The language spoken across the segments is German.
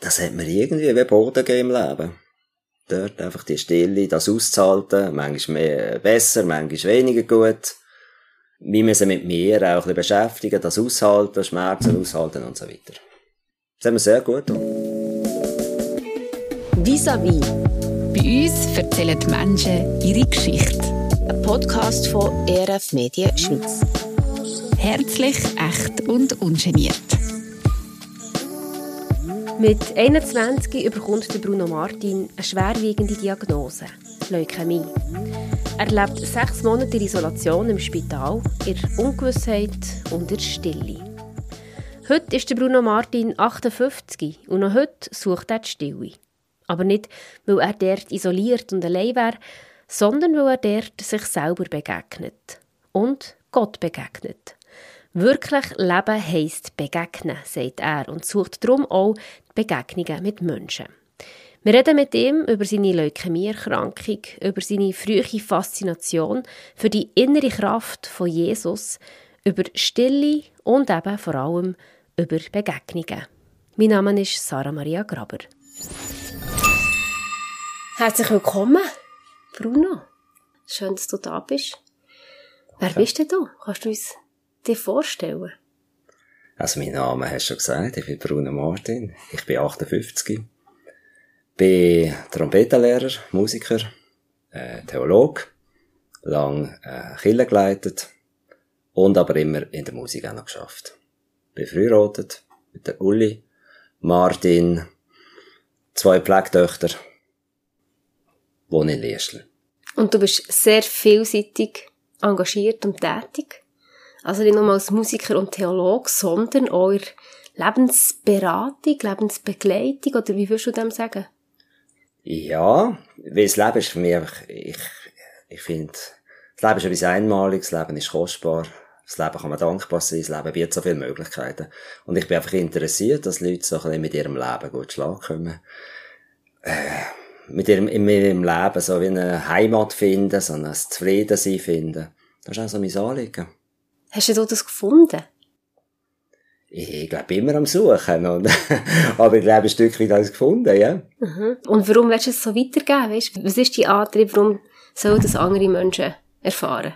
das hat mir irgendwie wie Boden gegeben im Leben. Dort einfach die Stille, das auszuhalten, manchmal mehr, besser, manchmal weniger gut. Wir müssen mit mir auch ein bisschen beschäftigen, das aushalten, Schmerzen aushalten und so weiter. Das haben wir sehr gut getan. Vis-à-vis. Bei uns erzählen die Menschen ihre Geschichte. Ein Podcast von ERF Medien Schweiz. Herzlich, echt und ungeniert. Mit 21 bekommt der Bruno Martin eine schwerwiegende Diagnose, Leukämie. Er lebt sechs Monate in Isolation im Spital, in Ungewissheit und in Stille. Heute ist Bruno Martin 58 und noch heute sucht er die Stille. Aber nicht, weil er dort isoliert und allein wäre, sondern weil er dort sich selber begegnet. Und Gott begegnet. Wirklich Leben heisst begegnen, sagt er und sucht darum auch Begegnungen mit Menschen. Wir reden mit ihm über seine Leukämieerkrankung, über seine frühe Faszination für die innere Kraft von Jesus, über Stille und eben vor allem über Begegnungen. Mein Name ist Sarah Maria Graber. Herzlich willkommen, Bruno. Schön, dass du da bist. Wer bist denn du? Kannst du uns dir vorstellen? Also, mein Name hast du schon gesagt. Ich bin Bruno Martin. Ich bin 58. Bin Trompetenlehrer, Musiker, äh, Theolog. Lang, äh, Kirche geleitet. Und aber immer in der Musik auch noch geschafft. Bin verheiratet mit der Uli, Martin, zwei Pflegetöchter, wohne in Liestl. Und du bist sehr vielseitig engagiert und tätig. Also nicht nur als Musiker und Theolog, sondern in Lebensberatung, Lebensbegleitung, oder wie würdest du dem sagen? Ja, weil das Leben ist für mich einfach, ich, ich finde, das Leben ist etwas Einmaliges, das Leben ist kostbar, das Leben kann man dankbar sein, das Leben bietet so viele Möglichkeiten. Und ich bin einfach interessiert, dass Leute so ein bisschen mit ihrem Leben gut schlagen können. Äh, mit ihrem, in ihrem Leben so wie eine Heimat finden, so ein Zufriedensein finden. Das ist auch so mein Anliegen. Hast du das gefunden? Ich glaube immer am Suchen. Und aber ich glaube, ein Stück weit habe ich es gefunden, ja. Mhm. Und warum willst du es so weitergeben? Weißt? Was ist dein Antrieb? Warum sollen das andere Menschen erfahren?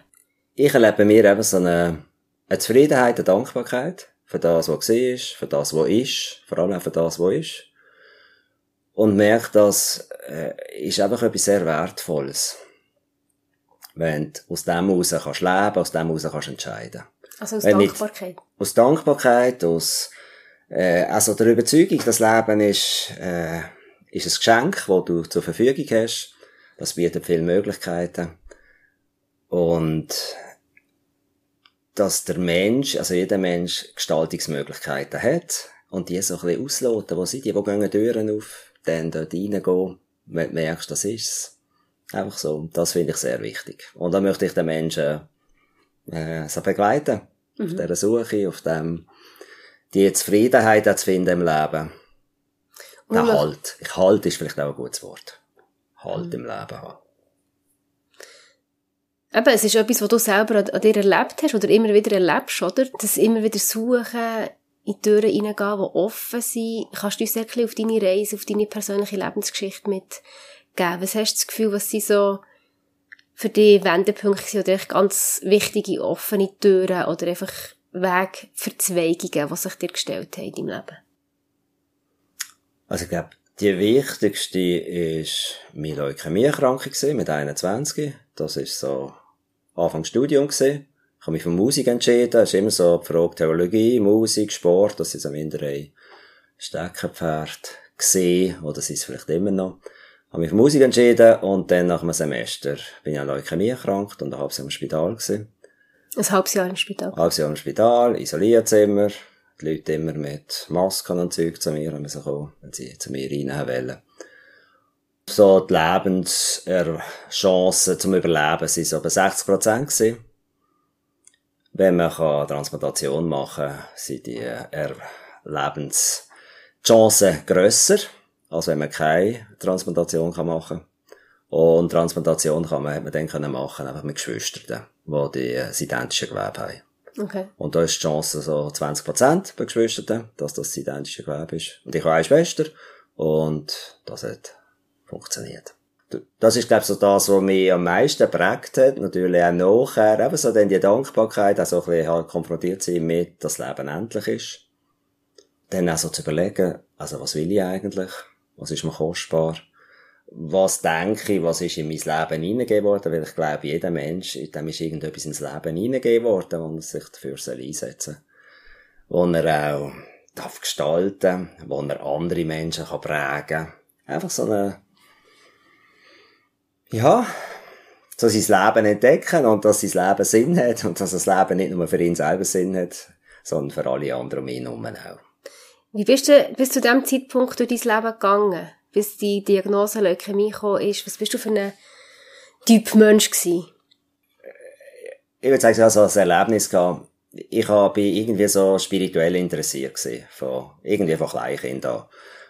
Ich erlebe mir eben so eine, eine Zufriedenheit, eine Dankbarkeit für das, was war, für das, was ist, vor allem auch für das, was ist. Und merke, das äh, ist einfach etwas sehr Wertvolles. Wenn du aus dem heraus kannst leben, aus dem heraus kannst entscheiden. Also aus Wenn Dankbarkeit. Aus Dankbarkeit, aus, äh, also der Überzeugung, das Leben ist, äh, ist ein Geschenk, das du zur Verfügung hast. Das bietet viele Möglichkeiten. Und, dass der Mensch, also jeder Mensch Gestaltungsmöglichkeiten hat und die so ein bisschen ausloten. Wo sind die, wo gehen Türen auf, dann dort reingehen, wenn du merkst, das ist's. Einfach so. Das finde ich sehr wichtig. Und da möchte ich den Menschen, äh, so begleiten. Auf dieser Suche, auf dem, die Zufriedenheit auch zu finden im Leben. Der Und man- Halt. Ich halt ist vielleicht auch ein gutes Wort. Halt im Leben haben. Eben, es ist etwas, was du selber an, an dir erlebt hast oder immer wieder erlebst, oder? Das immer wieder suchen, in die Türen reingehen, die offen sind. Kannst du uns ein bisschen auf deine Reise, auf deine persönliche Lebensgeschichte mitgeben? Was hast du das Gefühl, was sind so für dich Wendepunkte sind oder ganz wichtige offene Türen oder einfach Wegverzweigungen, die sich dir gestellt haben in deinem Leben? Also ich glaube, die wichtigste ist meine Leukämieerkrankung mit 21. Das ist so Anfang Studium gewesen. Ich habe mich für Musik entschieden. Es ist immer so die Frage Theologie, Musik, Sport. Das sind so mindere ein Steckenpferd gesehen oder sind es vielleicht immer noch. Ich habe mich für Musik entschieden und dann nach einem Semester bin ich an Leukämie erkrankt und ein halbes Jahr im Spital gewesen. Ein halbes Jahr im Spital. Ein halbes Jahr im Spital, Isolierzimmer, die Leute immer mit Masken und Zeug zu mir, sie kommen, wenn sie zu mir rein wollen. So, die Lebenschancen zum Überleben sind so bei 60 Prozent gewesen. Wenn man kann Transplantation machen kann, sind die Lebenschancen grösser, als wenn man keine Transplantation kann machen kann. Und Transplantation kann man, hat man dann können machen, einfach mit Geschwistern, die die, äh, das identische Gewebe haben. Okay. Und da ist die Chance so 20% bei Geschwistern, dass das das identische Gewebe ist. Und ich habe eine Schwester und das hat funktioniert. Das ist, glaube ich, so das, was mich am meisten prägt hat. Natürlich auch nachher, eben so dann die Dankbarkeit, auch so ein bisschen halt konfrontiert sein mit, dass das Leben endlich ist. Dann auch so zu überlegen, also was will ich eigentlich? Was ist mir kostbar? Was denke ich, was ist in mein Leben hineingegeben worden? Weil ich glaube, jeder Mensch, dem ist irgendetwas ins Leben hineingegeben worden, wo er sich dafür einsetzen soll. Wo er auch darf gestalten, wo er andere Menschen kann prägen. Einfach so eine, ja, so sein Leben entdecken und dass sein Leben Sinn hat und dass das Leben nicht nur für ihn selber Sinn hat, sondern für alle anderen um ihn herum auch. Wie bist du bis zu dem Zeitpunkt durch dein Leben gegangen? Bis die Diagnose Leukämie gekommen ist? Was bist du für ein Typ Mensch gewesen? Ich würde sagen, ich hatte so ein Erlebnis gehabt. Ich war irgendwie so spirituell interessiert gewesen. Von, irgendwie von Kleinkindern.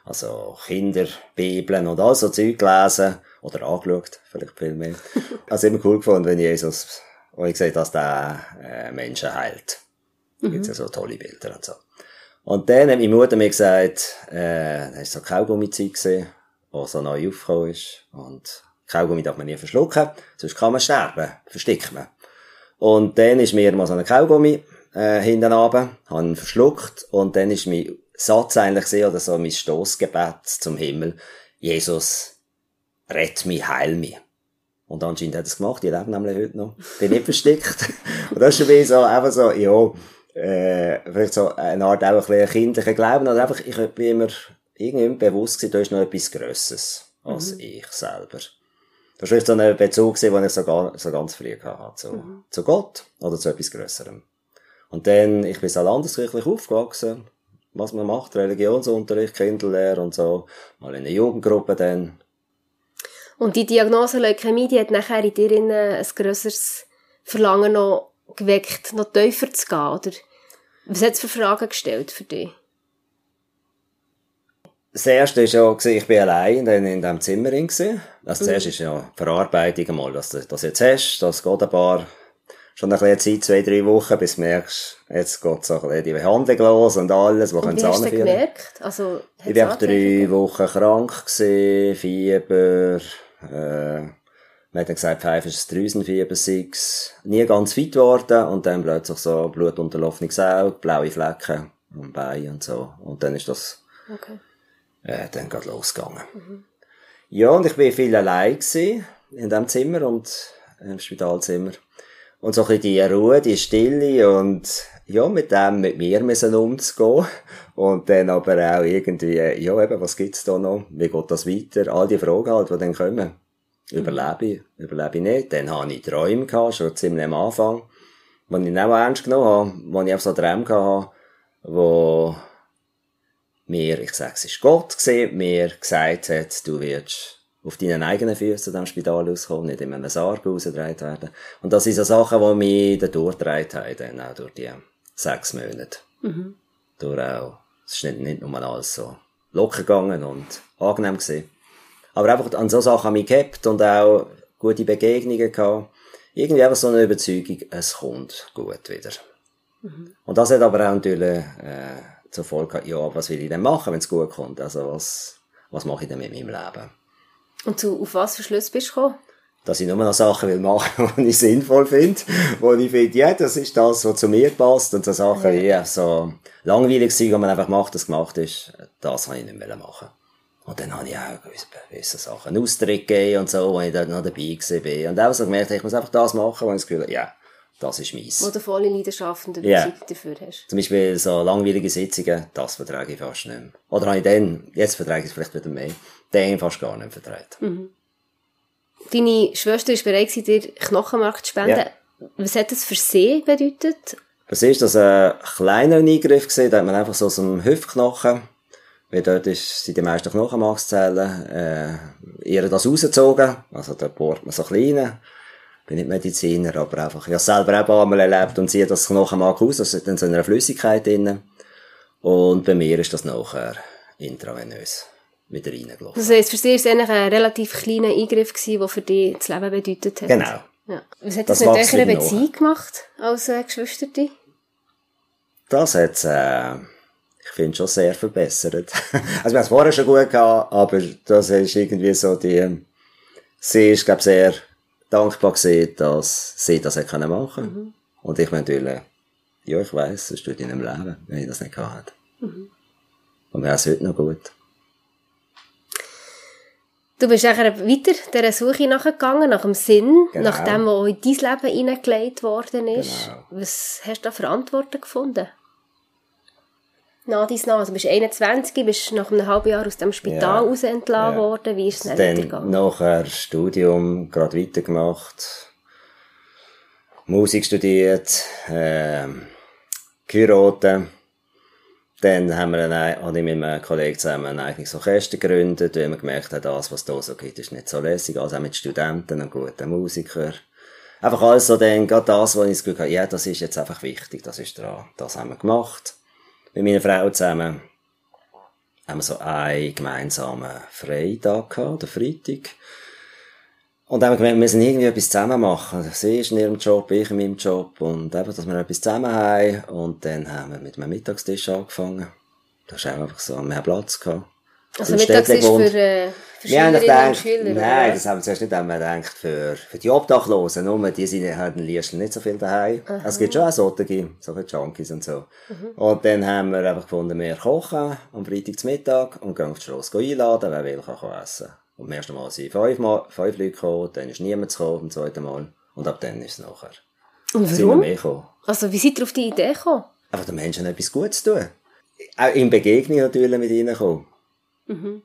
Also Kinder, Bibeln und all so Zeug gelesen. Oder angeschaut, vielleicht viel mehr. also immer cool gefunden, wenn Jesus, wo ich gesagt dass der äh, Menschen heilt. Da gibt's ja so tolle Bilder und so. Und dann hat meine Mutter mir gesagt, äh, das war so Kaugummi-Zeit gewesen, wo so neu aufgekommen ist. Und Kaugummi darf man nie verschlucken, sonst kann man sterben, verstickt man. Und dann ist mir mal so ein Kaugummi, äh, hinten runter, habe ihn verschluckt, und dann ist mein Satz eigentlich gesehen, oder so mein Stoßgebet zum Himmel, Jesus, rett mich, heil mich. Und anscheinend hat er es gemacht, ich lebe nämlich heute noch. Bin nicht versteckt. und das ist schon so, einfach so, ja, äh, vielleicht so eine Art auch ein kindlicher Glauben, oder einfach, ich bin immer irgendwie bewusst gewesen, da ist noch etwas Grösses als mhm. ich selber. Das war so ein Bezug, den ich so, gar, so ganz früh hatte, zu, mhm. zu Gott oder zu etwas Grösserem. Und dann, ich bin so landeskirchlich aufgewachsen, was man macht, Religionsunterricht, Kinderlehre und so, mal in einer Jugendgruppe dann, und die Diagnose Leukämie, die hat nachher in dir ein grösseres Verlangen noch geweckt, noch tiefer zu gehen, oder? Was hat es für Fragen gestellt für dich? Das erste war ja, ich bin allein in, in diesem Zimmer. Also, das mhm. zuerst ist ja Verarbeitung einmal, dass du das jetzt hast, das geht ein paar, schon ein bisschen Zeit, zwei, drei Wochen, bis du merkst, jetzt geht so ein bisschen die Behandlung los und alles, was können sie anführen. gemerkt? Also, ich war drei Wochen krank gewesen, Fieber, äh, man hat dann gesagt, Pfeife ist das Drüsenfieber, sechs. Nie ganz fit geworden und dann plötzlich so blutunterlaufenes Auge, blaue Flecken am Bein und so. Und dann ist das, okay. äh, dann gerade losgegangen. Mhm. Ja, und ich bin viel allein gewesen, in dem Zimmer und im Spitalzimmer. Und so ein bisschen die Ruhe, die Stille und ja, mit dem mit mir müssen umzugehen. Und dann aber auch irgendwie, ja eben, was gibt's da noch? Wie geht das weiter? All die Fragen halt, die dann kommen. Überlebe ich? Überlebe ich nicht? Dann habe ich Träume gehabt, schon ziemlich am Anfang. Die ich nicht auch ernst genommen habe. Wo ich einfach so Träume hatte, wo mir, ich sage, es ist Gott gesehen, mir gesagt hat, du wirst auf deinen eigenen Füßen zu diesem Spital rauskommen, nicht in einem Sarg rausgedreht werden. Und das sind so Sachen, die mich da durchgedreht haben, dann auch durch die sechs Monate. Mhm. Durch auch, es ist nicht, nicht nur alles so locker gegangen und angenehm gewesen. Aber einfach an so Sachen habe ich gehabt und auch gute Begegnungen gehabt. Irgendwie einfach so eine Überzeugung, es kommt gut wieder. Mhm. Und das hat aber auch natürlich, äh, zur Folge gehabt, ja, was will ich denn machen, wenn es gut kommt? Also was, was mache ich denn mit meinem Leben? Und zu, auf was für Schluss bist du gekommen? dass ich nur noch Sachen will machen, die ich sinnvoll finde, wo ich finde, ja, das ist das, was zu mir passt, und so Sachen, ja, ja so langweilig sind, wo man einfach macht, das gemacht ist, das kann ich nicht mehr machen. Und dann habe ich auch gewisse Sachen Austritt gegeben und so, wo ich dort noch dabei war. Und auch so gemerkt, ich muss einfach das machen, wo ich das Gefühl habe, ja, das ist meins. Wo du volle Leidenschaft und Überzeugung yeah. dafür hast. Zum Beispiel so langweilige Sitzungen, das vertrage ich fast nicht mehr. Oder habe ich dann, jetzt vertrage ich es vielleicht wieder mehr, den fast gar nicht vertreten. Mhm. Deine Schwester war bereit, dir Knochenmark zu spenden. Ja. Was hat das für sie bedeutet? Für sie ist das ein kleiner Eingriff da hat man einfach so aus dem Hüftknochen, weil dort ist, sind die meisten Knochenmarkszellen, äh, ihr das rausgezogen, also da bohrt man so kleine. Ich bin nicht Mediziner, aber einfach, ich habe selber auch einmal erlebt und ziehe das Knochenmark aus, das ist dann so in einer Flüssigkeit drin. Und bei mir ist das nachher intravenös wieder reingelaufen. Das heisst, für sie war es eigentlich ein relativ kleiner Eingriff, gewesen, der für dich das Leben bedeutet hat. Genau. Ja. Was hat das, das mit eurer Beziehung gemacht, als äh, Geschwisterte? Das hat's, äh, ich finde schon sehr verbessert. also wir haben es vorher schon gut gehabt, aber das ist irgendwie so die, sie ist, glaube sehr dankbar gewesen, dass sie das hat können machen. Mhm. Und ich natürlich, ja, ich weiss, es tut in einem Leben, wenn ich das nicht gehabt hätte. Mhm. Und mir ist heute noch gut. Du bist nachher weiter dieser Suche nachgegangen, nach dem Sinn, genau. nach dem, was in dein Leben hineingelegt worden ist. Genau. Was hast du da für Antworten gefunden? Nach dein nach, also bist 21, bist nach einem halben Jahr aus dem Spital ja. raus entlassen ja. worden. Wie ist es dann weitergegangen? Nachher Studium gerade weitergemacht, Musik studiert, äh, geheiratet dann haben wir eine, habe ich mit einem Kollegen zusammen ein eigenes Orchester gegründet, weil wir gemerkt haben, das, was es da so gibt, ist nicht so lässig. Also auch mit Studenten und guten Musikern. Einfach alles so dann, gerade das, wo ich das Gefühl habe, ja, das ist jetzt einfach wichtig, das ist dran. Das haben wir gemacht. Mit meiner Frau zusammen haben wir so einen gemeinsamen Freitag gehabt, der Freitag. Und dann haben wir gemerkt, wir müssen irgendwie etwas zusammen machen. Sie ist in ihrem Job, ich in meinem Job. Und einfach, dass wir etwas zusammen haben. Und dann haben wir mit einem Mittagstisch angefangen. Da ist einfach so, wir haben Platz gehabt. Also Mittagstisch für, äh, wir und Schüler? Nein, das haben wir zuerst nicht wir gedacht, für, für die Obdachlosen. Nur die sind halt in Liestl nicht so viel daheim. Aha. Es gibt schon auch solche, so viele Junkies und so. Mhm. Und dann haben wir einfach gefunden, wir kochen am Freitag Mittag und gehen auf die Strasse einladen, wer will, kann essen. Und beim ersten Mal sind fünf, Mal, fünf Leute gekommen, dann ist niemand gekommen, beim zweiten Mal. Und ab dann ist es nachher. Und warum? Mehr gekommen. Also, wie seid ihr auf die Idee gekommen? Einfach den Menschen etwas Gutes tun. Auch in Begegnung natürlich mit ihnen kommen. Mhm.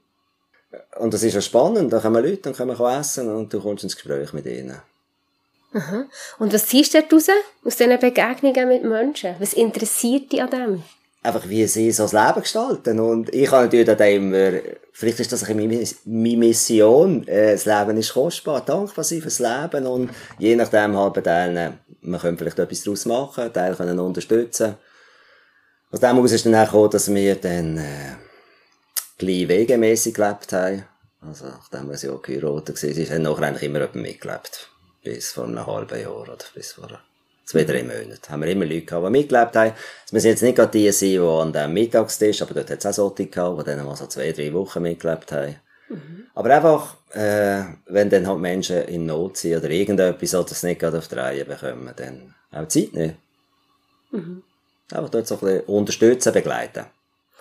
Und das ist ja spannend. Da kommen Leute, dann können wir essen und du kommst ins Gespräch mit ihnen. Aha. Und was ziehst du daraus? Aus diesen Begegnungen mit Menschen? Was interessiert dich an dem? einfach wie sie so das Leben gestalten. Und ich habe natürlich dann immer, vielleicht ist das ein meine Mission, äh, das Leben ist kostbar, dankbar sein fürs Leben und je nachdem halt Teilen, man könnte vielleicht etwas daraus machen, Teile können unterstützen. Aus dem aus ist dann auch gekommen, dass wir dann, äh, gleich wegemässig gelebt haben. Also, nachdem wir sie auch geheiratet waren, haben nachher eigentlich immer jemand mitgelebt. Bis vor einem halben Jahr oder bis vor zwei, drei Monate. Haben wir immer Leute gehabt, die mitgelebt haben. Es müssen jetzt nicht gerade die sein, die an dem Mittagstisch, aber dort hat es auch solche gehabt, die dann mal so zwei, drei Wochen mitgelebt haben. Mhm. Aber einfach, äh, wenn dann halt Menschen in Not sind oder irgendetwas, oder es nicht gerade auf die Reihe bekommen, dann auch Zeit nicht. Mhm. Einfach dort so ein bisschen unterstützen, begleiten.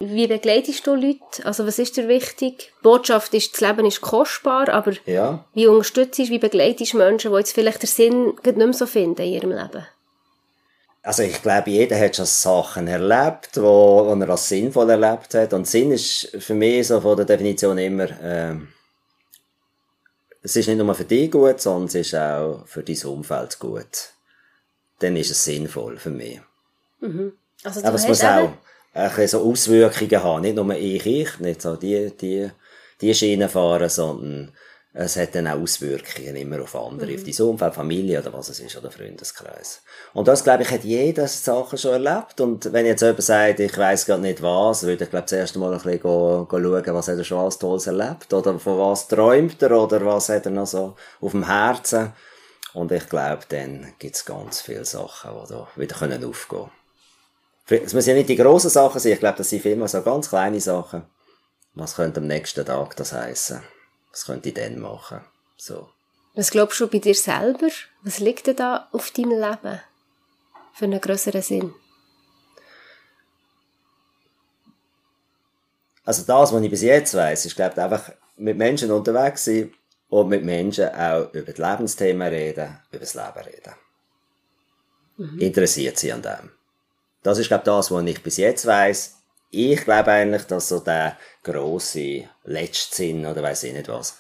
Wie begleitest du Leute? Also was ist dir wichtig? Die Botschaft ist, das Leben ist kostbar, aber ja. wie unterstützt du, wie begleitest du Menschen, die jetzt vielleicht den Sinn nicht mehr so finden in ihrem Leben? Also ich glaube, jeder hat schon Sachen erlebt, wo, wo er als sinnvoll erlebt hat. Und Sinn ist für mich so von der Definition immer, äh, es ist nicht nur für dich gut, sondern es ist auch für dein Umfeld gut. Dann ist es sinnvoll für mich. Mhm. Also Aber es muss auch ein so Auswirkungen haben. Nicht nur ich, ich, nicht so die, die, die Schiene fahren, sondern es hat dann auch Auswirkungen immer auf andere, mhm. auf dein Umfeld, Familie oder was es ist, oder Freundeskreis. Und das, glaube ich, hat jeder Sachen schon erlebt. Und wenn jetzt jemand sagt, ich weiss gerade nicht was, würde ich, glaube das erste Mal ein bisschen go, go schauen, was hat er schon alles Tolles erlebt, oder von was träumt er, oder was hat er noch so auf dem Herzen. Und ich glaube, dann gibt's ganz viele Sachen, die da wieder können aufgehen können. Es müssen ja nicht die grossen Sachen sein, ich glaube, das sind vielmehr so ganz kleine Sachen. Was könnte am nächsten Tag das heißen? Was könnte ich denn machen? So. Was glaubst du bei dir selber? Was liegt denn da auf deinem Leben? Für einen größeren Sinn? Also das, was ich bis jetzt weiß, ist, glaube ich, einfach mit Menschen unterwegs sein und mit Menschen auch über die Lebensthemen reden, über das Leben reden. Mhm. Interessiert sie an dem. Das ist, glaube ich, das, was ich bis jetzt weiß ich glaube eigentlich, dass so der grosse Letztsinn oder weiß ich nicht was,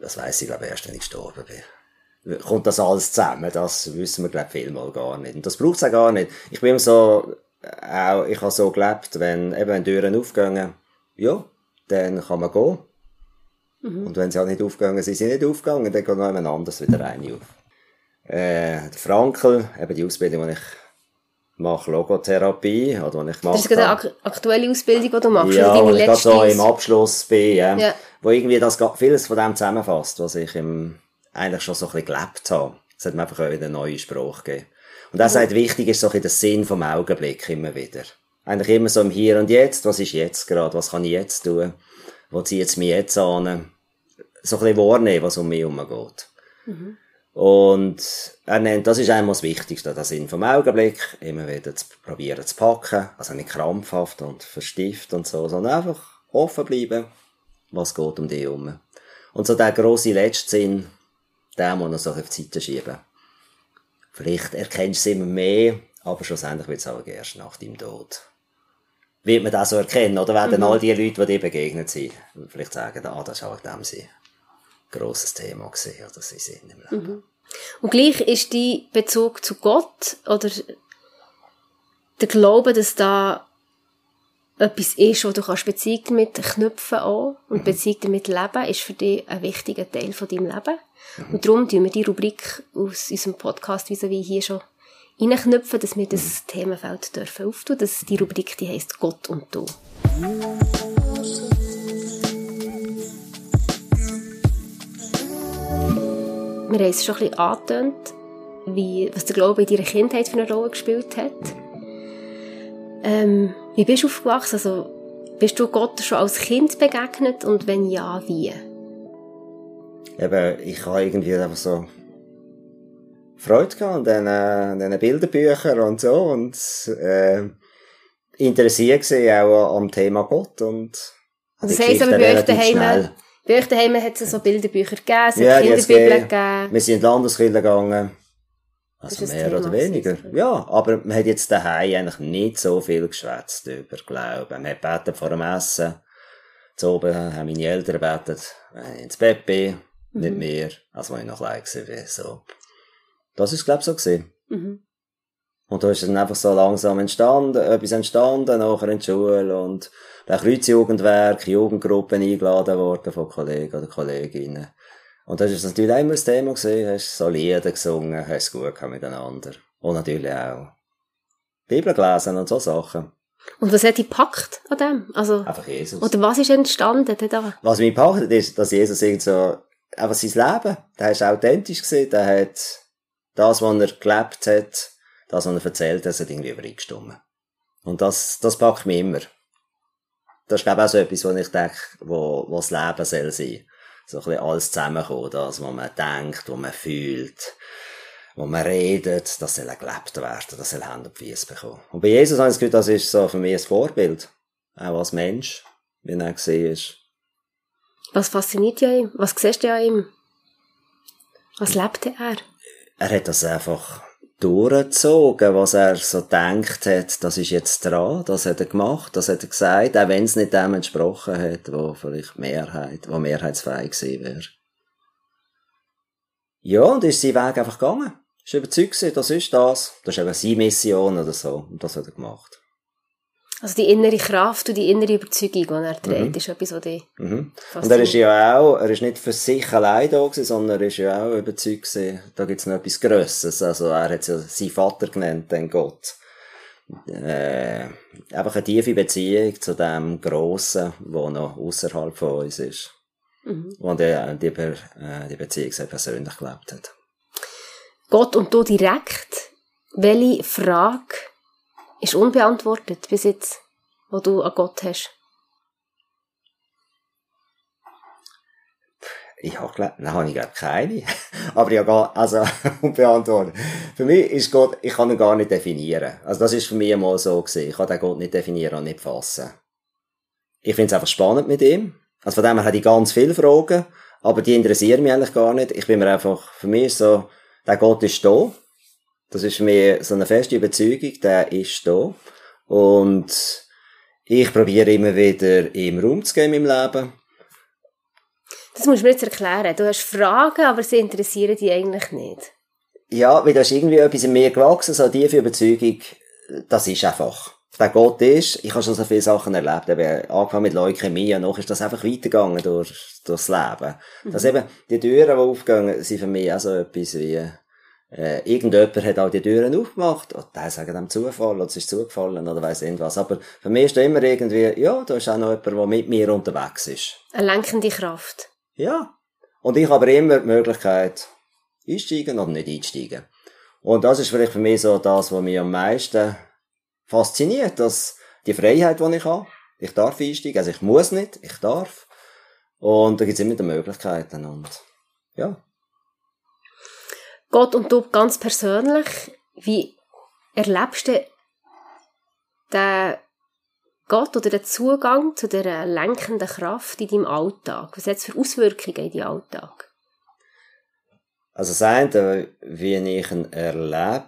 das weiß ich glaube erst, wenn ich gestorben bin. Kommt das alles zusammen? Das wissen wir glaube ich vielmal gar nicht. Und das braucht es auch gar nicht. Ich bin so, auch, ich habe so gelebt, wenn eben wenn Türen aufgehen, ja, dann kann man gehen. Mhm. Und wenn sie halt nicht aufgegangen sind, sind sie nicht aufgegangen, dann geht noch jemand anders wieder rein auf. Äh, Frankel, eben die Ausbildung, die ich mache Logotherapie, oder was ich mache. Das ist gerade eine aktuelle Ausbildung, die du machst, ja, deine ich gerade so im Abschluss bin, ja, ja. wo irgendwie das vieles von dem zusammenfasst, was ich im, eigentlich schon so ein bisschen gelebt habe. Es hat mir einfach auch wieder eine neue Sprache gegeben. Und er sagt, wichtig ist so ein bisschen der Sinn vom Augenblick immer wieder. Eigentlich immer so im Hier und Jetzt, was ist jetzt gerade, was kann ich jetzt tun, wo zieht es mich jetzt an, so ein bisschen wahrnehmen, was um mich herum geht. Und er nennt, das ist einmal das Wichtigste, der Sinn vom Augenblick, immer wieder zu probieren zu packen, also nicht krampfhaft und verstift und so, sondern einfach offen bleiben, was geht um dich herum. Und so der grosse letzte Sinn, den muss man so auf die Seite schieben. Vielleicht erkennst du es immer mehr, aber schlussendlich wird es auch erst nach deinem Tod. Wird man das so erkennen, oder werden all die Leute, die dir begegnet sind, vielleicht sagen, ah, das war auch dem sein grosses Thema gewesen, oder sie sind im Leben. Und gleich ist dein Bezug zu Gott oder der Glaube, dass da etwas ist, wo du kannst Beziehung damit knüpfen auch und Beziehung damit leben, ist für dich ein wichtiger Teil von deinem Leben. Und darum tun wir die Rubrik aus unserem Podcast wie wie hier schon reinknüpfen, dass wir das Themenfeld dürfen auftun. Das, die Rubrik, die heisst Gott und du. Wir haben es schon ein bisschen angetönt, wie, was der Glaube in deiner Kindheit für eine Rolle gespielt hat. Ähm, wie bist du aufgewachsen? Also, bist du Gott schon als Kind begegnet und wenn ja, wie? Eben, ich habe irgendwie einfach so Freude gehabt an diesen, Bilderbüchern und so und äh, interessiert gesehen auch am Thema Gott und Das die heisst aber bei euch daheim. Bei euch daheim hat es so Bilderbücher gegeben, es Ja, hat die Kinderbibeln gegeben. Wir sind in die Landeskirche gegangen. Also mehr Thema oder weniger. Ja, aber man hat jetzt daheim eigentlich nicht so viel geschwätzt über Glauben. Man hat betet vor dem Essen. Zu oben haben meine Eltern betet, wenn ich ins Bett bin. Mhm. Nicht mehr, als wenn ich noch klein war. So. Das ist, glaube ich, so gewesen. Mhm. Und da ist dann einfach so langsam entstanden, etwas entstanden, nachher in der Schule und der Kreuzjugendwerk, Jugendgruppen eingeladen worden von Kollegen oder Kolleginnen. Und das ist natürlich immer das Thema gewesen, hast so Lieder gesungen, hast es gut miteinander. Und natürlich auch Bibel gelesen und so Sachen. Und was hat dich gepackt an dem? Also, Einfach Jesus. oder was ist entstanden da? Was mich gepackt hat, ist, dass Jesus irgend so, einfach sein Leben, der ist authentisch gewesen, der hat das, was er gelebt hat, das, was er erzählt hat, hat irgendwie übereingestimmt. Und das, das packt mich immer. Das ist, glaube ich, auch so etwas, wo ich denke, wo, wo das Leben soll sein. So ein bisschen alles zusammenkommen, das, was man denkt, was man fühlt, wo man redet, das soll gelebt werden, das soll Hand und Füße bekommen. Und bei Jesus habe ich das Gefühl, das ist so für mich ein Vorbild. Auch als Mensch, wie er gesehen ist. Was fasziniert an ihm? Was siehst du an ihm? Was lebte er? er hat das einfach durchgezogen, was er so denkt hat, das ist jetzt dran, das hat er gemacht, das hat er gesagt, auch wenn es nicht dem entsprochen hat, wo vielleicht Mehrheit, wo mehrheitsfähig gewesen wäre. Ja, und ist sein Weg einfach gegangen. Ist überzeugt gewesen, das ist das. Das ist eben seine Mission oder so. Und das hat er gemacht. Also die innere Kraft und die innere Überzeugung, die er trägt, ist etwas, was dich Mhm. Und er ist ja auch, er ist nicht für sich allein da gewesen, sondern er ist ja auch überzeugt gewesen, da gibt's noch etwas Grösses. Also er hat ja seinen Vater genannt, den Gott. Äh, einfach eine tiefe Beziehung zu dem Grossen, wo noch außerhalb von uns ist. Mhm. Und er die, Be- äh, die Beziehung sehr persönlich gelebt hat. Gott und du direkt, welche Frage ist unbeantwortet bis jetzt, wo du an Gott hast? Ich habe glaub, nein, habe ich glaub keine. Aber gar, also, unbeantwortet. Für mich ist Gott, ich kann ihn gar nicht definieren. Also das ist für mich einmal so gewesen. Ich kann den Gott nicht definieren und nicht fassen. Ich finde es einfach spannend mit ihm. Also von dem her habe ich ganz viele Fragen, aber die interessieren mich eigentlich gar nicht. Ich bin mir einfach, für mich ist so, der Gott ist da. Das ist für mich so eine feste Überzeugung, der ist da. Und ich probiere immer wieder ihm Raum zu geben im Leben. Das musst du mir jetzt erklären. Du hast Fragen, aber sie interessieren dich eigentlich nicht. Ja, weil da ist irgendwie etwas in mir gewachsen, so tiefe Überzeugung, das ist einfach. Der Gott ist, ich habe schon so viele Sachen erlebt, eben, angefangen mit Leukämie, und noch ist das einfach weitergegangen durch, durchs Leben. Dass eben die Türen, die aufgehen, sind für mich auch so etwas wie, äh, irgendjemand hat auch die Türen aufgemacht, und der sagt dem Zufall, oder es ist zugefallen, oder weiss irgendwas. Aber für mich ist da immer irgendwie, ja, da ist auch noch jemand, der mit mir unterwegs ist. Eine lenkende Kraft. Ja. Und ich habe aber immer die Möglichkeit, einsteigen oder nicht einsteigen. Und das ist vielleicht für mich so das, was mich am meisten fasziniert, dass die Freiheit, die ich habe, ich darf einsteigen, also ich muss nicht, ich darf. Und da gibt es immer die Möglichkeiten und, ja. Gott und du ganz persönlich, wie erlebst du den Gott oder den Zugang zu der lenkenden Kraft in deinem Alltag? Was hat es für Auswirkungen in deinem Alltag? Also das eine, wie ich ihn erlebe,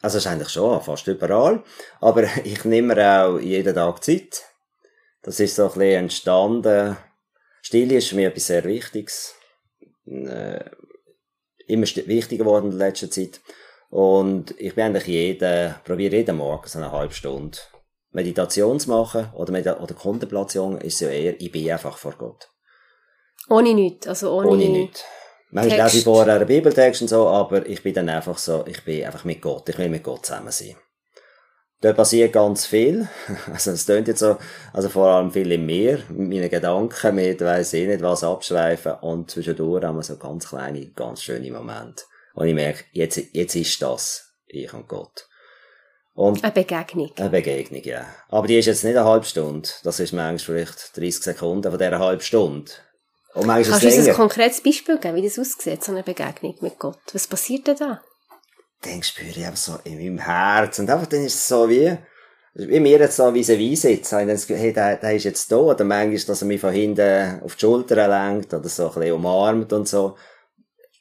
also ist eigentlich schon fast überall, aber ich nehme mir auch jeden Tag Zeit. Das ist so ein bisschen entstanden. Stille ist mich etwas sehr Wichtiges. Immer wichtiger geworden in letzter Zeit. Und ich bin eigentlich jeden, probiere jeden Morgen so eine halbe Stunde Meditation zu machen oder, Medi oder Kontemplation ist ja eher, ich bin einfach vor Gott. Ohne nichts, also ohne, ohne nichts. Manchmal lese ich vorher einen Bibeltext und so, aber ich bin dann einfach so, ich bin einfach mit Gott, ich will mit Gott zusammen sein. Da passiert ganz viel. Also, es tönt jetzt so, also vor allem viel in mir, mit meinen Gedanken, mit weiss ich nicht was abschweifen und zwischendurch haben wir so ganz kleine, ganz schöne Momente. Und ich merke, jetzt, jetzt ist das, ich und Gott. Und eine Begegnung. Eine Begegnung, ja. Aber die ist jetzt nicht eine halbe Stunde. Das ist manchmal vielleicht 30 Sekunden von dieser halben Stunde. Und manchmal Kannst du uns ein konkretes Beispiel geben, wie das aussieht, so eine Begegnung mit Gott? Was passiert denn da? Dann spüre ich einfach so in meinem Herz. Und einfach dann ist es so wie, wie mir jetzt so wie wie sitzt. Ich das hey, der, der ist jetzt da. Oder manchmal, dass er mich von hinten auf die Schulter lenkt oder so ein bisschen umarmt und so.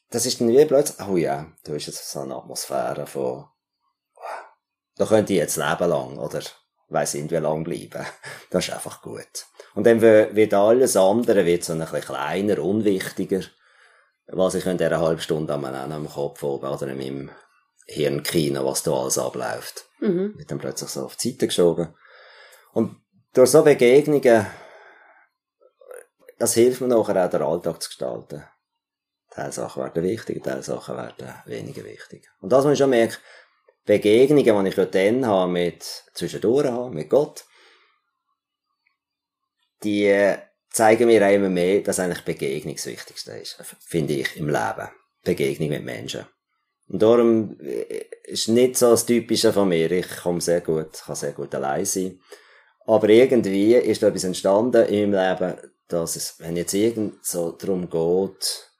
Das ist dann wie plötzlich, oh ja, da ist jetzt so eine Atmosphäre von, da könnte ich jetzt leben lang, oder weiss nicht, wie lang bleiben. Das ist einfach gut. Und dann wird alles andere wird so ein bisschen kleiner, unwichtiger, was ich in dieser halben Stunde am, am Kopf oben oder in meinem Hirnkino, was da alles abläuft. Mhm. Wird dann plötzlich so auf die Seite geschoben. Und durch so Begegnungen, das hilft mir nachher auch, den Alltag zu gestalten. Teilsachen werden wichtiger, Teilsachen werden weniger wichtig. Und das, was ich schon merke, Begegnungen, die ich dann habe mit, zwischendurch habe, mit Gott, die zeigen mir auch immer mehr, dass eigentlich Begegnung das Wichtigste ist, finde ich, im Leben. Begegnung mit Menschen. Und darum äh, ist nicht so das Typische von mir. Ich komme sehr gut, kann sehr gut allein sein. Aber irgendwie ist da etwas entstanden in meinem Leben, dass es, wenn jetzt irgend so darum geht,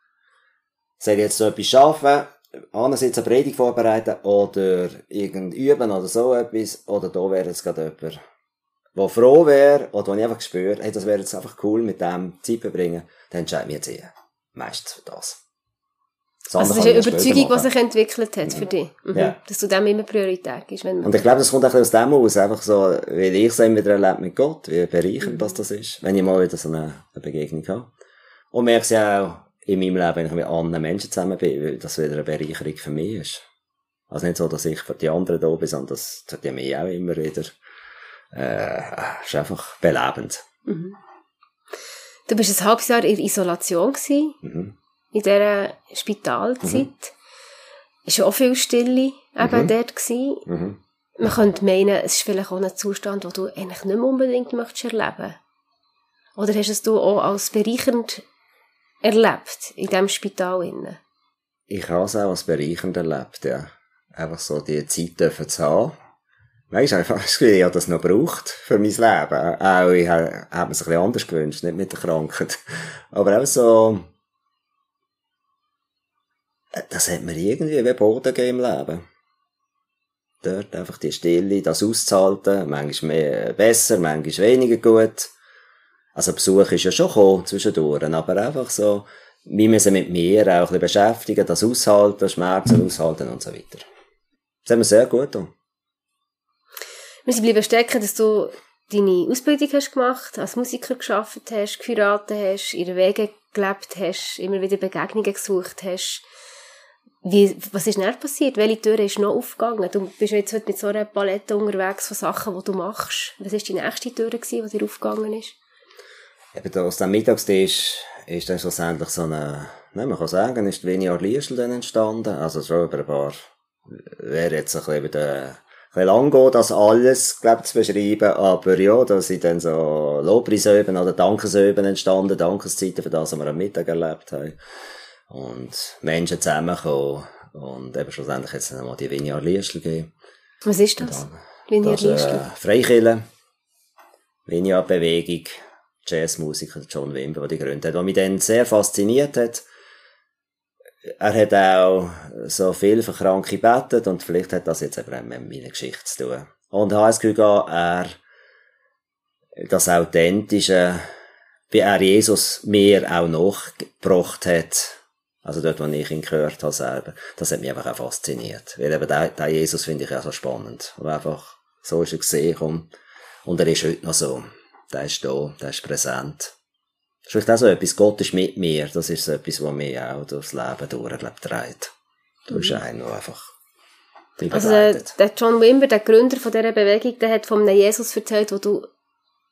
soll ich jetzt so etwas schaffen, einerseits eine Predigt vorbereiten oder irgend üben oder so etwas, oder da wäre jetzt gerade jemand, der froh wäre, oder wo ich einfach gespürt, hey, das wäre jetzt einfach cool, mit dem Zeit verbringen, dann entscheide ich mich jetzt eher. Meistens für das. Das also das ist eine Überzeugung, die sich entwickelt hat für dich. Mhm. Ja. Dass du dem immer Priorität gibst. Wenn Und ich glaube, das kommt auch aus dem aus, einfach so, weil ich es immer wieder erlebt mit Gott, wie bereichernd mhm. das, ist, wenn ich mal wieder so eine, eine Begegnung habe. Und merke ja auch, in meinem Leben, wenn ich mit anderen Menschen zusammen bin, weil das wieder eine Bereicherung für mich ist. Also nicht so, dass ich für die anderen da bin, sondern das tut ja mich auch immer wieder, äh, ist einfach belebend. Mhm. Du bist ein halbes Jahr in Isolation gewesen, mhm. In dieser Spitalzeit. Mhm. Ist auch viel Stille eben mhm. dort gewesen. Mhm. Man könnte meinen, es ist vielleicht auch ein Zustand, den du eigentlich nicht mehr unbedingt möchtest erleben. Oder hast du es du auch als bereichernd erlebt in diesem Spital? Innen? Ich habe es auch als bereichernd erlebt, ja. Einfach so die Zeit dürfen zu haben. Weißt du, einfach ich habe das noch gebraucht für mein Leben. Auch ich habe, mir es ein bisschen anders gewünscht, nicht mit der Krankheit. Aber auch so, das hat mir irgendwie wie Boden gegeben im Leben. Dort einfach die Stille, das auszuhalten, manchmal mehr, besser, manchmal weniger gut. Also Besuch ist ja schon gekommen zwischendurch, aber einfach so, wir müssen mit mir auch ein bisschen beschäftigen, das aushalten, Schmerzen aushalten und so weiter. Das haben wir sehr gut getan. Wir sind bleiben stecken, dass du deine Ausbildung hast gemacht, als Musiker geschafft hast, geheiratet hast, ihre Wege gelebt hast, immer wieder Begegnungen gesucht hast. Wie, was ist denn passiert? Welche Tür ist noch aufgegangen? Du bist jetzt heute mit so einer Palette unterwegs von Sachen, die du machst. Was war die nächste Tür, die dir aufgegangen ist? Eben da aus dem Mittagstisch ist dann schlussendlich so eine, ne, man kann sagen, ist die Liesel dann entstanden. Also schon über ein paar, wäre jetzt ein bisschen wieder, ein lang gehen, das alles, glaub, zu beschreiben, aber ja, da sind dann so Lobpreisöben oder Dankesöben entstanden, Dankeszeiten für das, was wir am Mittag erlebt haben. Und Menschen zusammenkommen Und eben schlussendlich hat es dann mal die Vineyard Liestl gegeben. Was ist das? Vineyard ist Liestl? äh, Freikirche, Vineyard-Bewegung, Jazzmusiker John Wimber, der die gegründet hat, was mich dann sehr fasziniert hat. Er hat auch so viel für Kranke gebetet und vielleicht hat das jetzt eben auch mit meiner Geschichte zu tun. Und ich habe das Gefühl, er, das Authentische, wie er Jesus mir auch nachgebracht hat, also dort, wo ich ihn gehört habe selber, das hat mich einfach auch fasziniert. Weil eben der, der Jesus finde ich auch so spannend. Und einfach, so ist er gesehen und, und er ist heute noch so. Der ist da, der ist präsent. Das ist vielleicht auch so etwas, Gott ist mit mir, das ist so etwas, was mich auch durchs Leben durch, glaub, trägt. Du bist einer, der einfach Also der, der John Wimber, der Gründer von dieser Bewegung, der hat von einem Jesus erzählt, wo du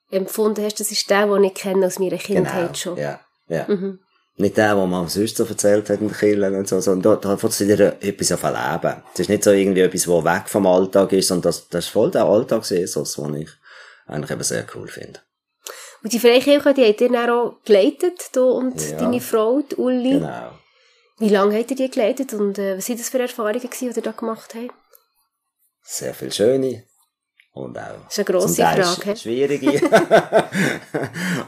empfunden hast, das ist der, den ich kenne aus meiner Kindheit schon. Genau, Ja, ja. Mhm. Nicht der, den man sonst so erzählt hat in den Kirchen und so, sondern da, da fängt wieder etwas auf Leben. Es ist nicht so irgendwie etwas, was weg vom Alltag ist, sondern das, das ist voll der Alltags-Jesus, den ich eigentlich eben sehr cool finde. Und die Freikirche, die hat ihr dann auch geleitet, du und Ja. deine Frau, die Uli. Genau. Wie lange habt ihr die geleitet und äh, was sind das für Erfahrungen gewesen, die ihr da gemacht habt? Sehr viel schöne. Und auch. Das ist eine grosse Frage? Schwierige.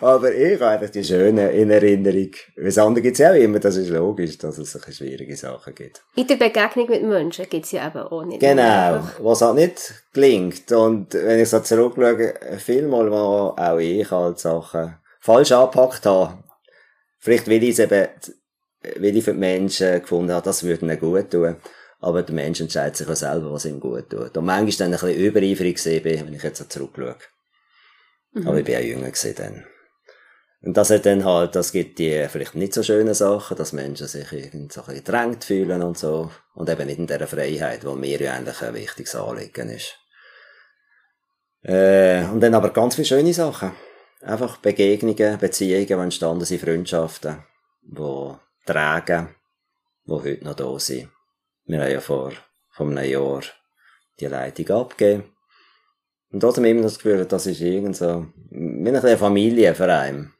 Aber ich habe eigentlich die schönen in Erinnerung. Das andere gibt es ja auch immer, das ist logisch, dass es solche schwierige Sachen gibt. In der Begegnung mit Menschen gibt es ja eben auch nicht. Genau, was halt nicht gelingt. Und wenn ich so zurückschaue, vielmal, wo auch ich halt Sachen falsch angepackt habe, vielleicht will ich es eben, weil ich für die Menschen gefunden habe, das würde ihnen gut tun. Aber der Mensch entscheidet sich auch selber, was ihm gut tut. Und manchmal dann ein bisschen übereifrig gesehen bin, wenn ich jetzt so zurückschaue. Aber ich bin ja jünger gewesen dann. Und das hat dann halt, das gibt die vielleicht nicht so schönen Sachen, dass Menschen sich irgendwie so ein bisschen gedrängt fühlen und so. Und eben nicht in dieser Freiheit, wo mir ja eigentlich ein wichtiges Anliegen ist. Äh, und dann aber ganz viele schöne Sachen. Einfach Begegnungen, Beziehungen, die entstanden sind, Freundschaften, die tragen, die heute noch da sind. Wir haben ja vor, vor einem Jahr die Leitung abgegeben. Und trotzdem immer das Gefühl, das ist irgend so, wie kleine Familienverein.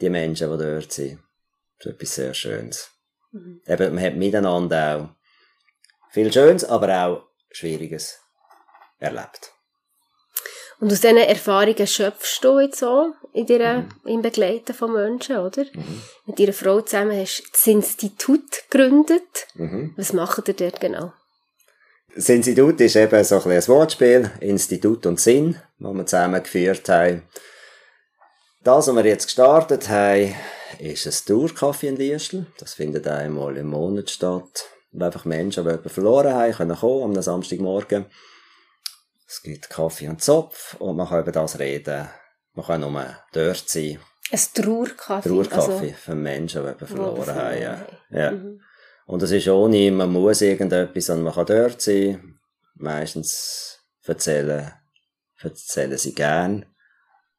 Die Menschen, die dort sind. Das ist etwas sehr Schönes. Eben, man hat miteinander auch viel Schönes, aber auch Schwieriges erlebt. Und aus diesen Erfahrungen schöpfst du jetzt auch in dir, im Begleiten von Menschen, oder? Mit deiner Frau zusammen hast du das Institut gegründet. Was macht ihr dort genau? Das Institut ist eben so ein, ein Wortspiel, Institut und Sinn, das wir zusammen geführt haben. Das, was wir jetzt gestartet haben, ist ein Tourkaffee in Liestl. Das findet einmal im Monat statt. Wo einfach Menschen, die jemanden verloren haben, können kommen am Samstagmorgen. Es gibt Kaffee und Zopf und man kann über das reden. Man kann nur dort sein. Ein Trauerkaffee. Trauerkaffee für Menschen, die Also, verloren haben. Ja. Ja. Mhm. Und es ist ohne, man muss irgendetwas, sondern man kann dort sein. Meistens erzählen, erzählen sie gern,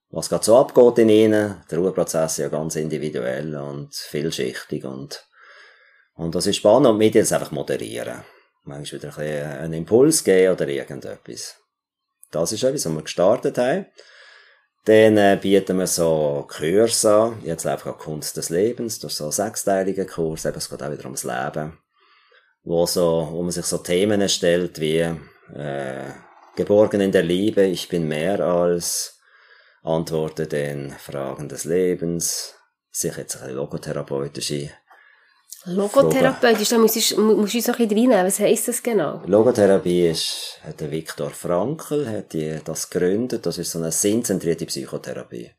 was gerade so abgeht in ihnen. Der Ruheprozess ist ja ganz individuell und vielschichtig und, und das ist spannend und mit jetzt einfach moderieren. Manchmal wieder ein einen Impuls geben oder irgendetwas. Das ist etwas, was wir gestartet haben. Dann äh, bieten wir so Kurse an. Jetzt läuft gerade Kunst des Lebens. Ist so ein sechsteiliger Kurs. Eben, es geht auch wieder ums Leben. Wo so, wo man sich so Themen stellt wie, äh, geborgen in der Liebe, ich bin mehr als, antworte den Fragen des Lebens, sich jetzt ein bisschen Logotherapeutisch, da musst du, uns noch ein bisschen reinnehmen. Was heisst das genau? Logotherapie ist, hat der Viktor Frankl, hat die, das gegründet. Das ist so eine sinnzentrierte Psychotherapie.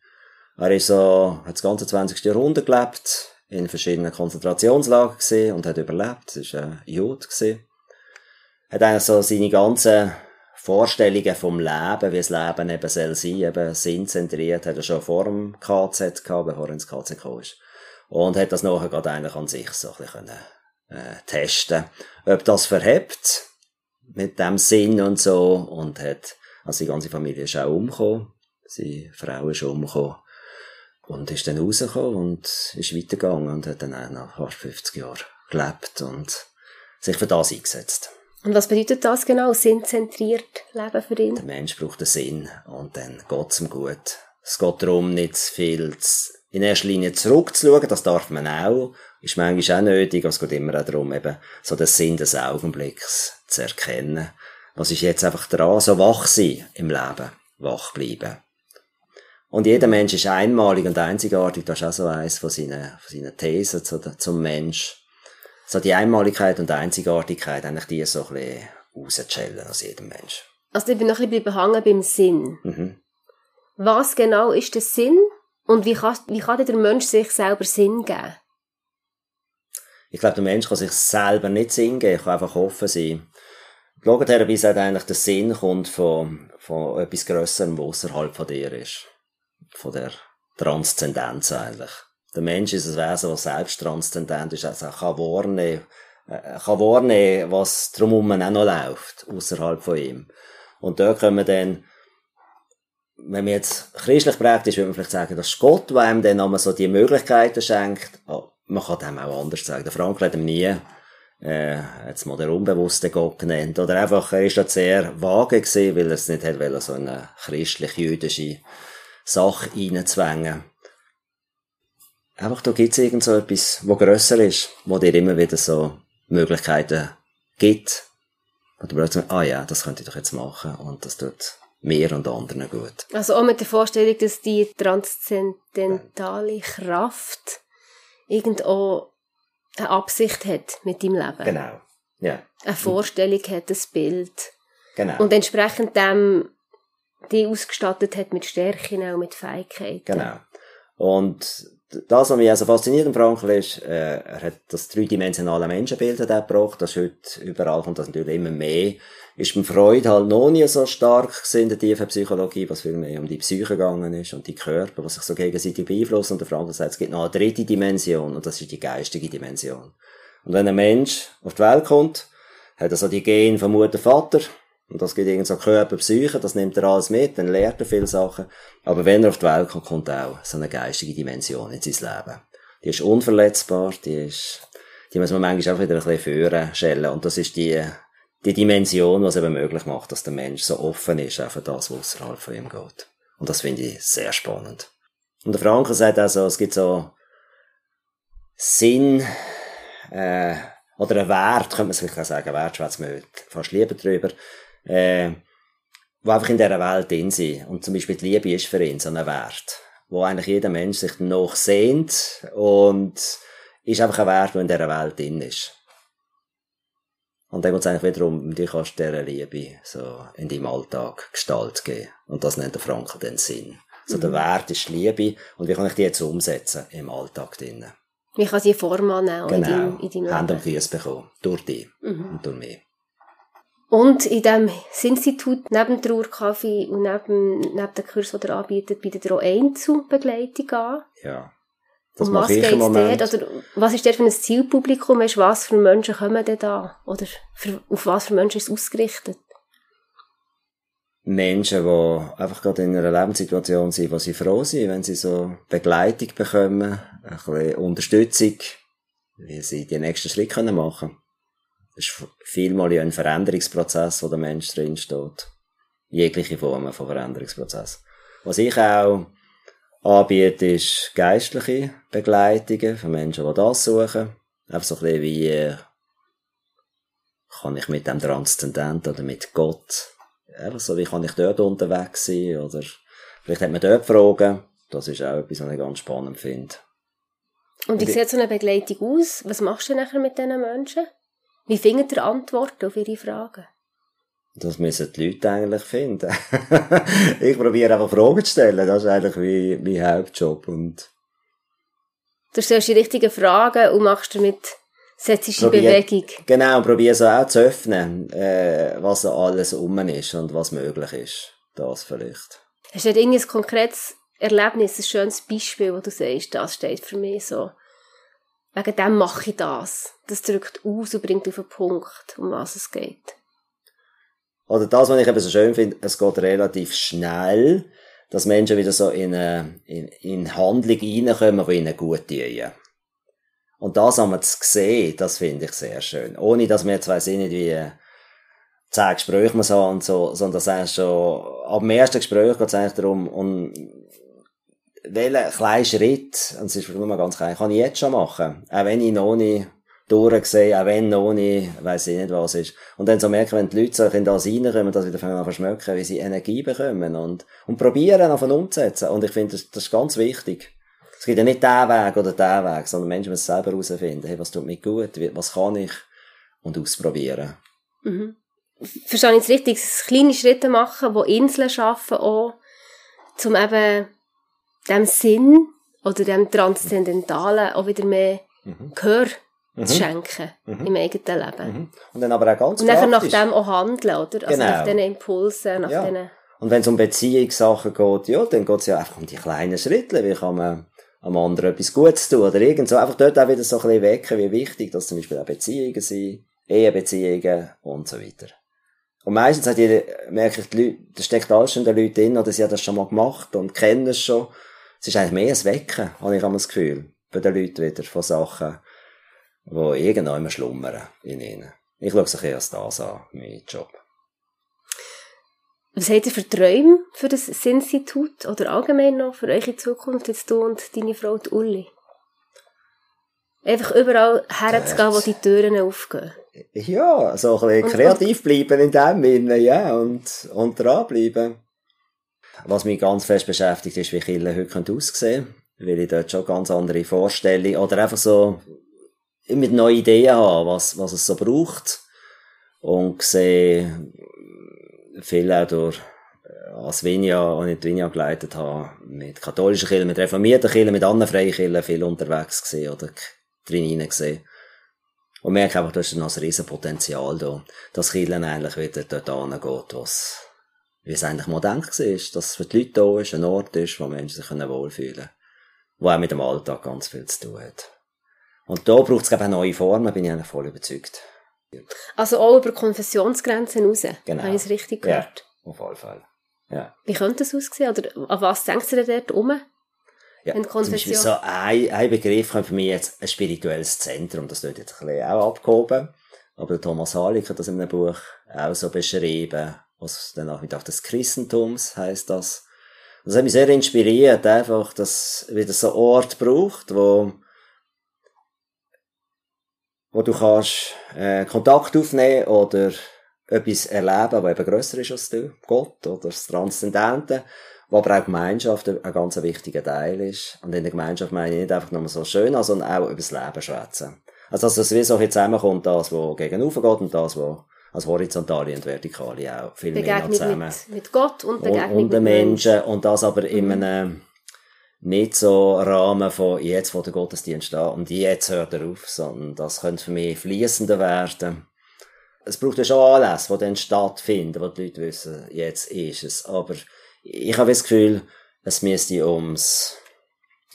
Er ist so, hat das ganze 20. Jahrhundert gelebt, in verschiedenen Konzentrationslagern gesehen und hat überlebt. Das ist ein Jude gesehen. Hat eigentlich so seine ganzen Vorstellungen vom Leben, wie das Leben eben soll sein, eben sinnzentriert, hat er schon vor dem KZ gehabt, bevor er ins KZ gekommen ist. Und hat das nachher gerade eigentlich an sich so ein bisschen können, äh, testen, ob das verhebt mit dem Sinn und so und hat, also die ganze Familie ist auch umgekommen, seine Frau ist umgekommen und ist dann rausgekommen und ist weitergegangen und hat dann auch nach fast 50 Jahren gelebt und sich für das eingesetzt. Und was bedeutet das genau? Sinnzentriert Leben für ihn? Der Mensch braucht einen Sinn und dann geht's ihm gut. Es geht darum, nicht viel zu in erster Linie zurückzuschauen, das darf man auch, ist manchmal auch nötig, aber es geht immer auch darum, eben, so den Sinn des Augenblicks zu erkennen. Was ist jetzt einfach dran, so wach sein im Leben, wach bleiben. Und jeder Mensch ist einmalig und einzigartig, das ist auch so eins von seinen, von seinen Thesen zu, zum Mensch. So die Einmaligkeit und Einzigartigkeit, eigentlich die so ein bisschen rauszuschellen aus jedem Mensch. Also ich bin noch ein bisschen behangen beim Sinn. Mhm. Was genau ist der Sinn und wie kann, wie kann der Mensch sich selber Sinn geben? Ich glaube, der Mensch kann sich selber nicht Sinn geben, kann einfach offen sein. Die Logotherapie sagt eigentlich, der Sinn kommt von, von etwas Grösserem, was außerhalb von dir ist. Von der Transzendenz eigentlich. Der Mensch ist ein Wesen, das selbst transzendent ist, also er kann wahrnehmen, äh, kann wahrnehmen, was drumherum auch noch läuft, außerhalb von ihm. Und da können wir dann, wenn man jetzt christlich prägt ist, würde man vielleicht sagen, das ist Gott, der einem dann so die Möglichkeiten schenkt. Oh, man kann dem auch anders sagen. Der Frank hat ihm nie, äh, jetzt mal der unbewusste Gott genannt. Oder einfach, er ist da sehr vage gewesen, weil er es nicht hat so eine christlich-jüdische Sache reinzwängen. Einfach, da gibt's irgend so etwas, wo grösser ist, wo dir immer wieder so Möglichkeiten gibt. Und du plötzlich, ah ja, das könnte ich doch jetzt machen. Und das tut mir und anderen gut. Also auch mit der Vorstellung, dass die transzendentale Kraft irgendwo eine Absicht hat mit deinem Leben. Genau. Ja. Eine Vorstellung hat, ein Bild. Genau. Und entsprechend dem die ausgestattet hat mit Stärken und mit Fähigkeiten. Genau. Und das, was mich also fasziniert im Frankl ist, äh, er hat das dreidimensionale Menschenbild gebracht, das ist heute überall kommt das natürlich immer mehr. Ist beim Freud halt noch nie so stark in der tiefen Psychologie, was viel mehr um die Psyche gegangen ist und die Körper, was sich so gegenseitig beeinflussen. Und der Frankl sagt, es gibt noch eine dritte Dimension und das ist die geistige Dimension. Und wenn ein Mensch auf die Welt kommt, hat er so die Gene vom Mutter, Vater, und das geht irgendwie so Körper, Psyche, das nimmt er alles mit, dann lernt er viele Sachen. Aber wenn er auf die Welt kommt, kommt auch so eine geistige Dimension in sein Leben. Die ist unverletzbar, die ist, die muss man manchmal auch wieder ein bisschen führen, schellen. Und das ist die, die Dimension, was eben möglich macht, dass der Mensch so offen ist, auch für das, was außerhalb von ihm geht. Und das finde ich sehr spannend. Und der Franke sagt also, es gibt so Sinn, äh, oder einen Wert, könnte man vielleicht auch sagen, Wert schwätzt man fast lieber drüber äh, die einfach in dieser Welt drin sind. Und zum Beispiel die Liebe ist für ihn so ein Wert, wo eigentlich jeder Mensch sich noch sehnt und ist einfach ein Wert, der in dieser Welt drin ist. Und dann geht es eigentlich wiederum, du kannst dieser Liebe so in deinem Alltag Gestalt geben. Und das nennt der Franke den Sinn. So mhm. der Wert ist Liebe und wie kann ich die jetzt umsetzen im Alltag drinnen? Wie kann sie Form annehmen genau. in deinem, in deinem Leben? Hand und Füße bekommen. Durch dich mhm. und durch mich. Und in diesem Institut, neben dem Trauerkaffee und neben, neben dem Kurs, den er anbietet, bietet er auch Einzelbegleitung an. Ja. Das um mache ich im Moment. Dort, oder was ist der für ein Zielpublikum? Weißt, was für Menschen kommen denn da? Oder für, auf was für Menschen ist es ausgerichtet? Menschen, die einfach gerade in einer Lebenssituation sind, wo sie froh sind, wenn sie so Begleitung bekommen, ein bisschen Unterstützung, wie sie die nächsten Schritte machen können ist vielmal ja ein Veränderungsprozess, wo der Mensch drin steht. Jegliche Formen von Veränderungsprozess. Was ich auch anbiete, ist geistliche Begleitungen von Menschen, die das suchen. Einfach so ein bisschen wie, äh, kann ich mit dem Transzendent oder mit Gott, einfach so, wie kann ich dort unterwegs sein, oder vielleicht hat man dort Fragen. Das ist auch etwas, was ich ganz spannend finde. Und wie sieht so eine Begleitung aus? Was machst du nachher mit diesen Menschen? Wie findet ihr Antworten auf ihre Fragen? Das müssen die Leute eigentlich finden. ich probiere einfach Fragen zu stellen. Das ist eigentlich wie mein Hauptjob. Und du stellst die richtigen Fragen und machst damit, setzt dich in Bewegung. Genau, und probiere so auch zu öffnen, äh, was alles um ist und was möglich ist. Das vielleicht. Hast du irgendein konkretes Erlebnis, ein schönes Beispiel, wo du sagst, das steht für mich so wegen dem mache ich das. Das drückt aus und bringt auf den Punkt, um was es geht. Oder das, was ich eben so schön finde, es geht relativ schnell, dass Menschen wieder so in, eine, in, in Handlung reinkommen, die ihnen gut tun. Und das haben wir zu sehen, das finde ich sehr schön. Ohne, dass wir jetzt weiss ich nicht, wie zehn Gespräche man so und so, sondern das eigentlich schon, ab dem ersten Gespräch geht es eigentlich darum, und welchen kleinen Schritt, und es ist nur mal ganz klein, kann ich jetzt schon machen. Auch wenn ich noch nicht durchsehe, auch wenn noch nicht, weiss ich nicht was ist. Und dann so merken, wenn die Leute so in das reinkommen, dass sie wieder an verschmecken, wie sie Energie bekommen und, und probieren, davon umzusetzen. Und ich finde, das, das ist ganz wichtig. Es gibt ja nicht den Weg oder den Weg, sondern Menschen müssen selber herausfinden, hey, was tut mir gut, was kann ich, und ausprobieren. Mhm. Verstehe ich es richtig, kleine Schritte machen, die Inseln schaffen, auch, um eben dem Sinn oder dem Transzendentalen auch wieder mehr mhm. Gehör mhm. zu schenken mhm. im eigenen Leben. Mhm. Und dann aber auch ganz Und dann nach dem auch handeln, oder? Also genau. nach diesen Impulsen, nach ja. diesen... Und wenn es um Beziehungssachen geht, ja, dann geht es ja einfach um die kleinen Schritte, wie kann man am anderen etwas Gutes tun oder irgend so. Einfach dort auch wieder so ein bisschen wecken, wie wichtig das zum Beispiel auch Beziehungen sind, Ehebeziehungen und so weiter. Und meistens hat jeder, merke ich, die Leute, da steckt alles schon in den Leuten drin, oder sie haben das schon mal gemacht und kennen es schon. Es ist eigentlich mehr ein Wecken, habe ich das Gefühl, bei den Leuten wieder, von Sachen, die irgendwann immer schlummern in ihnen. Ich schaue sich erst das an, mein Job. Was habt ihr für Träume für das Institut oder allgemein noch für eure Zukunft, jetzt du und deine Frau die Uli? Einfach überall herzugehen, wo die Türen aufgehen. Ja, so ein bisschen kreativ bleiben in dem Sinne, ja, und, und dranbleiben. Was mich ganz fest beschäftigt, ist, wie Kille heute aussehen können. Weil ich dort schon ganz andere Vorstellungen oder einfach so mit neuen Ideen habe, was, was es so braucht. Und sehe viel auch durch äh, als Vinja, ich die Vinja geleitet habe, mit katholischen Kirchen, mit reformierten Kirchen, mit anderen freien Kirchen viel unterwegs gesehen oder drin gesehen. Und merke einfach, da ist noch ein riesen Potenzial da, dass Kirchen eigentlich wieder dort angeht, was, wie es eigentlich mal gedacht war, dass es für die Leute da ist, ein Ort ist, wo Menschen sich wohlfühlen können. Wo auch mit dem Alltag ganz viel zu tun hat. Und da braucht es, auch neue Formen, bin ich eigentlich voll überzeugt. Also auch über Konfessionsgrenzen raus. Genau. Habe ich es richtig gehört? Ja, auf alle Fälle. Ja. Wie könnte das aussehen? Oder an was denkst du denn dort um? Ja, zum Beispiel so ein, ein Begriff kommt für mich jetzt ein spirituelles Zentrum. Das wird jetzt ein bisschen auch abgehoben. Aber Thomas Halik hat das in einem Buch auch so beschrieben. Auch mit auf des Christentums heißt das. Das hat mich sehr inspiriert, einfach, dass wieder so ein Ort braucht, wo wo du kannst äh, Kontakt aufnehmen oder etwas erleben, was eben grösser ist als du, Gott oder das Transzendente, wo aber auch Gemeinschaft ein ganz wichtiger Teil ist. Und in der Gemeinschaft meine ich nicht einfach nur so schön, sondern auch über das Leben schwätzen. Also, dass es wie so viel zusammenkommt, das, was gegenüber geht und das, was als horizontale und vertikale auch viel Begegnung mehr zusammen. Mit, mit Gott und Begegnung und, und den Menschen. Menschen. Und das aber mhm. in einem nicht so Rahmen von jetzt, wo der Gottesdienst steht und jetzt hört er auf, sondern das könnte für mich fließender werden. Es braucht ja schon alles, wo dann stattfinden, wo die Leute wissen, jetzt ist es. Aber ich habe das Gefühl, es müsste ums,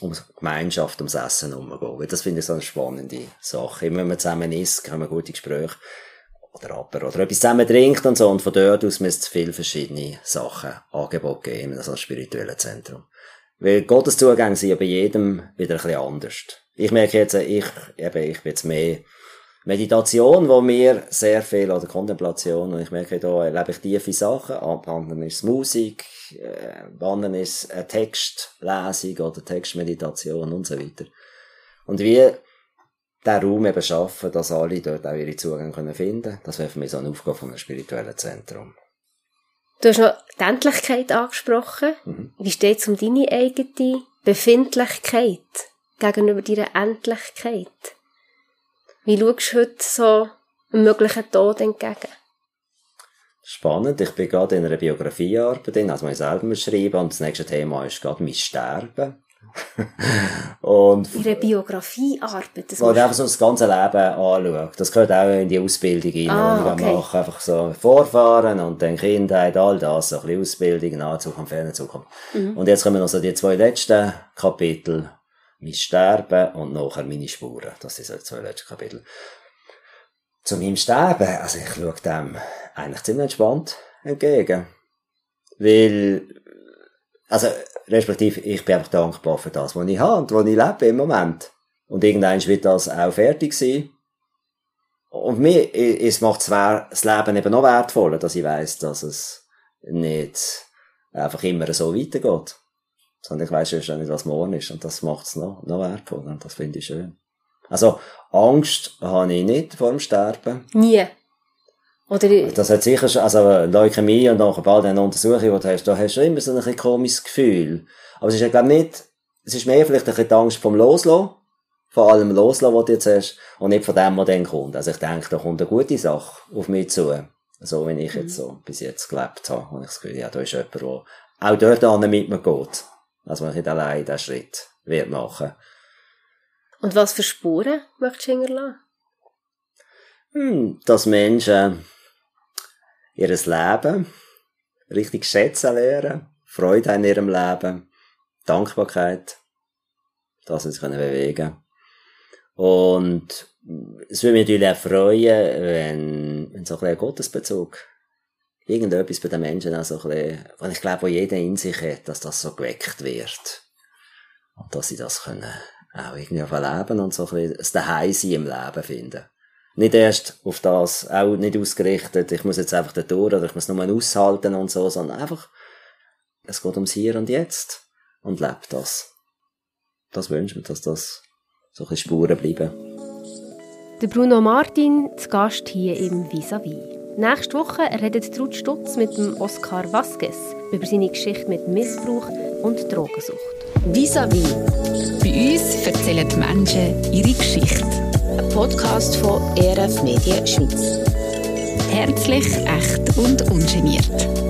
ums Gemeinschaft, ums Essen umgehen. Weil das finde ich so eine spannende Sache. Immer wenn man zusammen isst, haben wir gute Gespräche. Oder aber, oder etwas zusammen trinkt und so. Und von dort aus müsste es viele verschiedene Sachen, Angebote geben, in so einem spirituellen Zentrum. Weil Gotteszugänge sind ja bei jedem wieder ein bisschen anders. Ich merke jetzt, ich, eben, ich bin jetzt mehr Meditation, wo mir sehr viel, oder Kontemplation, und ich merke, da erlebe ich tiefe Sachen, ab anderen ist Musik, äh, anderen ist eine Textlesung oder Textmeditation und so weiter. Und wie der Raum eben schaffen, dass alle dort auch ihre Zugänge finden können, das wäre für mich so eine Aufgabe von einem spirituellen Zentrum. Du hast noch die Endlichkeit angesprochen. Mhm. Wie steht es um deine eigene Befindlichkeit gegenüber deiner Endlichkeit? Wie schaust du heute so einem möglichen Tod entgegen? Spannend. Ich bin gerade in einer Biografiearbeit, also ich selber schreiben und das nächste Thema ist gerade mein Sterben. und Ihre Biografiearbeit. Das wo einfach so das ganze Leben anschaut. Das gehört auch in die Ausbildung rein, ah, okay. machen. Einfach so Vorfahren und dann Kindheit, all das, so ein bisschen Ausbildung, nahe Zukunft, ferne Zukunft. Mhm. Und jetzt kommen noch so die zwei letzten Kapitel. Mein Sterben und nachher meine Spuren. Das sind so die zwei letzten Kapitel. Zu meinem Sterben, also ich schaue dem eigentlich ziemlich entspannt entgegen. Weil, also, respektive, ich bin einfach dankbar für das, was ich habe und was ich lebe im Moment. Und irgendwann wird das auch fertig sein. Und mir, es macht das Leben eben noch wertvoller, dass ich weiss, dass es nicht einfach immer so weitergeht. Sondern ich weiss ja nicht, was morgen ist. Und das macht es noch, noch wertvoller. Und das finde ich schön. Also, Angst habe ich nicht vor dem Sterben. Nie. Oder, Das hat sicher schon, also Leukämie und nachher bald eine Untersuchung, die du hast, da hast du immer so ein bisschen komisches Gefühl. Aber es ist ja, glaube nicht, es ist mehr vielleicht ein bisschen die Angst vom Loslassen. Von allem Loslassen, was du jetzt hast. Und nicht von dem, was dann kommt. Also ich denke, da kommt eine gute Sache auf mich zu. So, wie ich jetzt so bis jetzt gelebt habe. Und ich das Gefühl, ja, da ist jemand, der auch dort an mit mir geht. Also man nicht allein diesen Schritt wird machen. und was für Spuren möchtest du hinterlassen? Hm, dass Menschen ihr Leben richtig schätzen lernen, Freude in ihrem Leben, Dankbarkeit, dass sie sich können bewegen Und es würde mich natürlich auch freuen, wenn, wenn so ein bisschen Gottesbezug irgendetwas bei den Menschen auch so ein bisschen, weil ich glaube, wo jeder in sich hat, dass das so geweckt wird. Und dass sie das können auch irgendwie auf erleben und so ein bisschen das Daheimsein im Leben finden. Nicht erst auf das, auch nicht ausgerichtet, ich muss jetzt einfach da durch oder ich muss nur aushalten und so, sondern einfach, es geht ums Hier und Jetzt und lebt das. Das wünsche ich mir, dass das so ein bisschen Spuren bleiben. Der Bruno Martin, zu Gast hier im Vis-a-vis. Nächste Woche redet Ruth Stutz mit dem Oscar Vasquez über seine Geschichte mit Missbrauch und Drogensucht. Vis-à-vis. Bei uns erzählen die Menschen ihre Geschichte. Ein Podcast von ERF Medien Schweiz. Herzlich, echt und ungeniert.